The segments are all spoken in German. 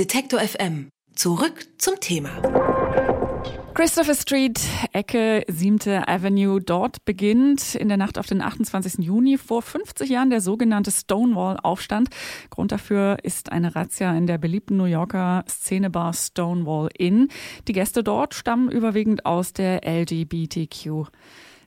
Detektor FM. Zurück zum Thema. Christopher Street, Ecke 7. Avenue. Dort beginnt in der Nacht auf den 28. Juni vor 50 Jahren der sogenannte Stonewall-Aufstand. Grund dafür ist eine Razzia in der beliebten New Yorker Szenebar Stonewall Inn. Die Gäste dort stammen überwiegend aus der LGBTQ.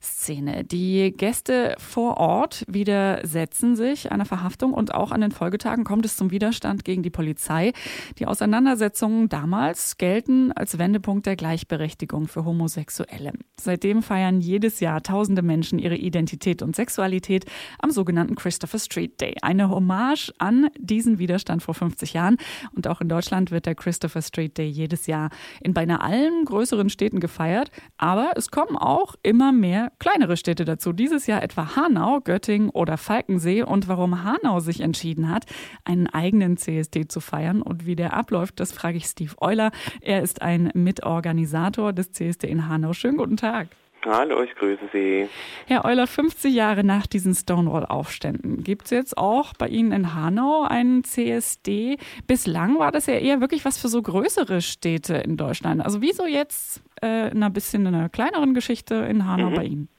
Szene. Die Gäste vor Ort widersetzen sich einer Verhaftung und auch an den Folgetagen kommt es zum Widerstand gegen die Polizei. Die Auseinandersetzungen damals gelten als Wendepunkt der Gleichberechtigung für Homosexuelle. Seitdem feiern jedes Jahr tausende Menschen ihre Identität und Sexualität am sogenannten Christopher Street Day. Eine Hommage an diesen Widerstand vor 50 Jahren. Und auch in Deutschland wird der Christopher Street Day jedes Jahr in beinahe allen größeren Städten gefeiert. Aber es kommen auch immer mehr kleinere Städte dazu. Dieses Jahr etwa Hanau, Göttingen oder Falkensee. Und warum Hanau sich entschieden hat, einen eigenen CSD zu feiern und wie der abläuft, das frage ich Steve Euler. Er ist ein Mitorganisator des CSD in Hanau. Schönen guten Tag. Hallo, ich grüße Sie. Herr Euler, 50 Jahre nach diesen Stonewall-Aufständen, gibt es jetzt auch bei Ihnen in Hanau einen CSD? Bislang war das ja eher wirklich was für so größere Städte in Deutschland. Also wieso jetzt äh, in einer bisschen einer kleineren Geschichte in Hanau mhm. bei Ihnen?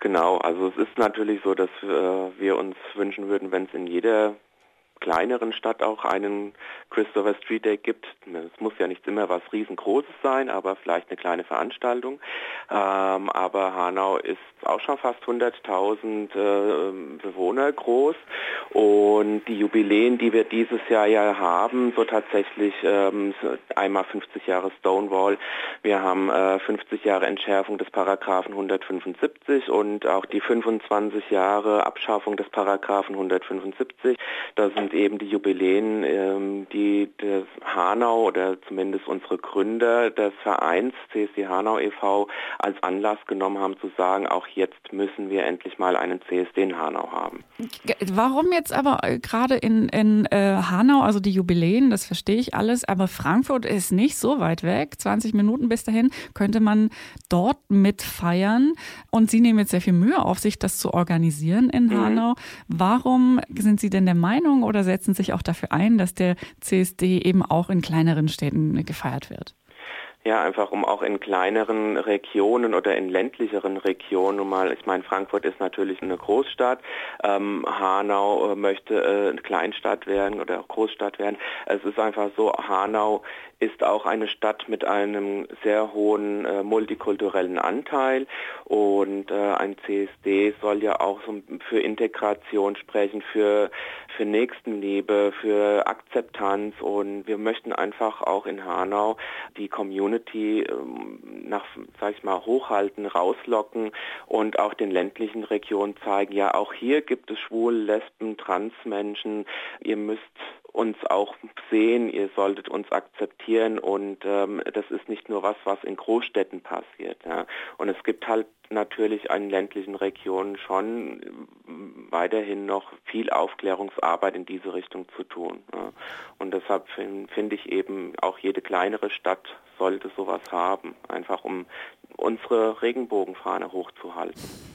Genau, also es ist natürlich so, dass äh, wir uns wünschen würden, wenn es in jeder kleineren Stadt auch einen Christopher Street Day gibt. Es muss ja nicht immer was riesengroßes sein, aber vielleicht eine kleine Veranstaltung. Ähm, aber Hanau ist auch schon fast 100.000 äh, Bewohner groß und die Jubiläen, die wir dieses Jahr ja haben, so tatsächlich ähm, einmal 50 Jahre Stonewall, wir haben äh, 50 Jahre Entschärfung des Paragraphen 175 und auch die 25 Jahre Abschaffung des Paragraphen 175. Das sind eben die Jubiläen, ähm, die das Hanau oder zumindest unsere Gründer des Vereins CSD Hanau e.V. als Anlass genommen haben zu sagen, auch jetzt müssen wir endlich mal einen CSD in Hanau haben. Warum jetzt aber äh, gerade in, in äh, Hanau, also die Jubiläen, das verstehe ich alles, aber Frankfurt ist nicht so weit weg, 20 Minuten bis dahin, könnte man dort mitfeiern und Sie nehmen jetzt sehr viel Mühe auf sich, das zu organisieren in mhm. Hanau. Warum sind Sie denn der Meinung oder setzen sich auch dafür ein, dass der CSD eben auch in kleineren Städten gefeiert wird? Ja, einfach um auch in kleineren Regionen oder in ländlicheren Regionen, mal, ich meine, Frankfurt ist natürlich eine Großstadt, ähm, Hanau äh, möchte äh, eine Kleinstadt werden oder auch Großstadt werden. Es ist einfach so, Hanau ist auch eine Stadt mit einem sehr hohen äh, multikulturellen Anteil. Und äh, ein CSD soll ja auch so für Integration sprechen, für, für Nächstenliebe, für Akzeptanz. Und wir möchten einfach auch in Hanau die Community ähm, nach, sag ich mal, hochhalten, rauslocken und auch den ländlichen Regionen zeigen, ja auch hier gibt es Schwul, Lesben, Transmenschen, ihr müsst uns auch sehen, ihr solltet uns akzeptieren und ähm, das ist nicht nur was, was in Großstädten passiert. Ja. Und es gibt halt natürlich in ländlichen Regionen schon weiterhin noch viel Aufklärungsarbeit in diese Richtung zu tun. Ja. Und deshalb finde find ich eben, auch jede kleinere Stadt sollte sowas haben, einfach um unsere Regenbogenfahne hochzuhalten.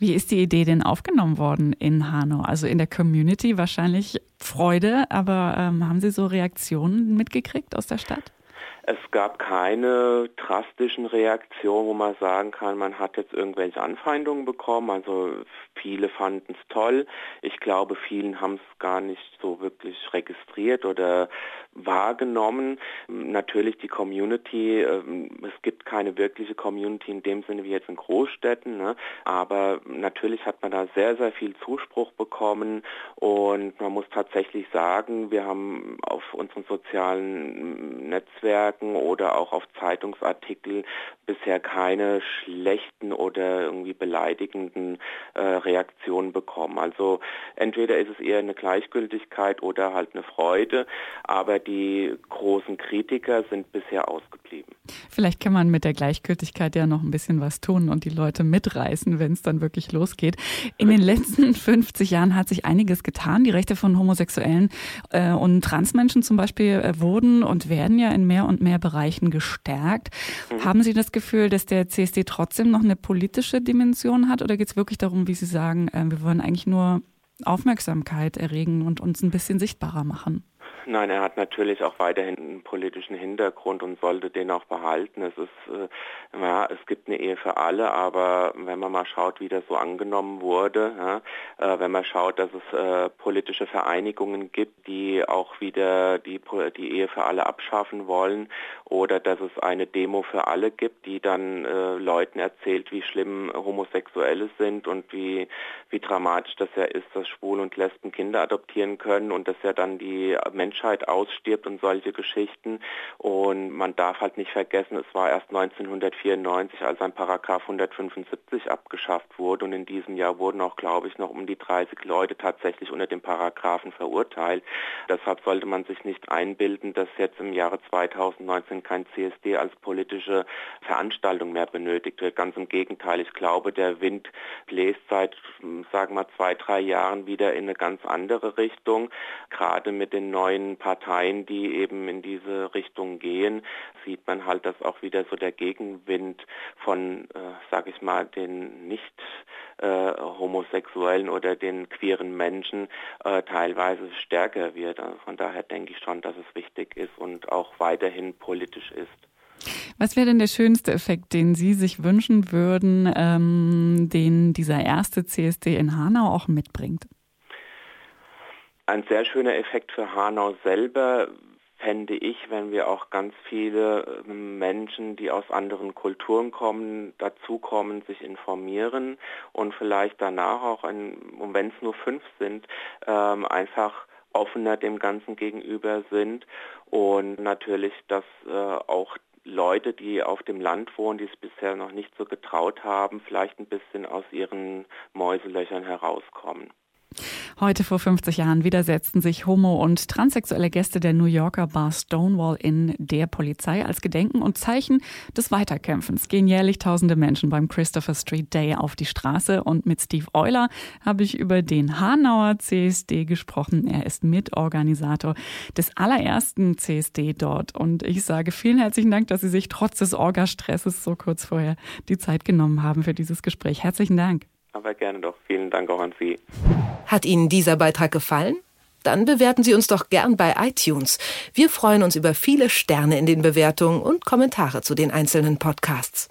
Wie ist die Idee denn aufgenommen worden in Hanau? Also in der Community wahrscheinlich Freude, aber ähm, haben Sie so Reaktionen mitgekriegt aus der Stadt? Es gab keine drastischen Reaktionen, wo man sagen kann, man hat jetzt irgendwelche Anfeindungen bekommen. Also viele fanden es toll. Ich glaube, vielen haben es gar nicht so wirklich registriert oder wahrgenommen. Natürlich die Community, ähm, es gibt keine wirkliche Community in dem Sinne wie jetzt in Großstädten, ne? aber natürlich hat man da sehr, sehr viel Zuspruch bekommen und man muss tatsächlich sagen, wir haben auf unseren sozialen Netzwerken oder auch auf Zeitungsartikel bisher keine schlechten oder irgendwie beleidigenden äh, Reaktionen bekommen. Also entweder ist es eher eine Gleichgültigkeit oder halt eine Freude, aber die großen Kritiker sind bisher ausgeblieben. Vielleicht kann man mit der Gleichgültigkeit ja noch ein bisschen was tun und die Leute mitreißen, wenn es dann wirklich losgeht. In den letzten 50 Jahren hat sich einiges getan. Die Rechte von Homosexuellen äh, und Transmenschen zum Beispiel äh, wurden und werden ja in mehr und mehr Bereichen gestärkt. Mhm. Haben Sie das Gefühl, dass der CSD trotzdem noch eine politische Dimension hat oder geht es wirklich darum, wie Sie sagen, äh, wir wollen eigentlich nur Aufmerksamkeit erregen und uns ein bisschen sichtbarer machen? Nein, er hat natürlich auch weiterhin einen politischen Hintergrund und sollte den auch behalten. Es ist, äh, ja, es gibt eine Ehe für alle, aber wenn man mal schaut, wie das so angenommen wurde, ja, äh, wenn man schaut, dass es äh, politische Vereinigungen gibt, die auch wieder die, die Ehe für alle abschaffen wollen oder dass es eine Demo für alle gibt, die dann äh, Leuten erzählt, wie schlimm Homosexuelle sind und wie, wie dramatisch das ja ist, dass Schwul und Lesben Kinder adoptieren können und dass ja dann die Menschheit ausstirbt und solche Geschichten. Und man darf halt nicht vergessen, es war erst 1994, als ein Paragraph 175 abgeschafft wurde und in diesem Jahr wurden auch, glaube ich, noch um die 30 Leute tatsächlich unter dem Paragraphen verurteilt. Deshalb sollte man sich nicht einbilden, dass jetzt im Jahre 2019 kein CSD als politische Veranstaltung mehr benötigt wird. Ganz im Gegenteil, ich glaube, der Wind bläst seit, sagen wir, zwei, drei Jahren wieder in eine ganz andere Richtung. Gerade mit den neuen Parteien, die eben in diese Richtung gehen, sieht man halt, dass auch wieder so der Gegenwind von, äh, sage ich mal, den nicht äh, Homosexuellen oder den queeren Menschen äh, teilweise stärker wird. Also von daher denke ich schon, dass es wichtig ist und auch weiterhin politisch ist. Was wäre denn der schönste Effekt, den Sie sich wünschen würden, ähm, den dieser erste CSD in Hanau auch mitbringt? Ein sehr schöner Effekt für Hanau selber fände ich, wenn wir auch ganz viele ähm, Menschen, die aus anderen Kulturen kommen, dazukommen, sich informieren und vielleicht danach auch, wenn es nur fünf sind, ähm, einfach offener dem Ganzen gegenüber sind und natürlich, dass äh, auch Leute, die auf dem Land wohnen, die es bisher noch nicht so getraut haben, vielleicht ein bisschen aus ihren Mäuselöchern herauskommen. Heute vor 50 Jahren widersetzten sich homo- und transsexuelle Gäste der New Yorker Bar Stonewall in der Polizei als Gedenken und Zeichen des Weiterkämpfens. Gehen jährlich tausende Menschen beim Christopher Street Day auf die Straße und mit Steve Euler habe ich über den Hanauer CSD gesprochen. Er ist Mitorganisator des allerersten CSD dort und ich sage vielen herzlichen Dank, dass Sie sich trotz des Orgastresses so kurz vorher die Zeit genommen haben für dieses Gespräch. Herzlichen Dank. Aber gerne doch. Vielen Dank auch an Sie. Hat Ihnen dieser Beitrag gefallen? Dann bewerten Sie uns doch gern bei iTunes. Wir freuen uns über viele Sterne in den Bewertungen und Kommentare zu den einzelnen Podcasts.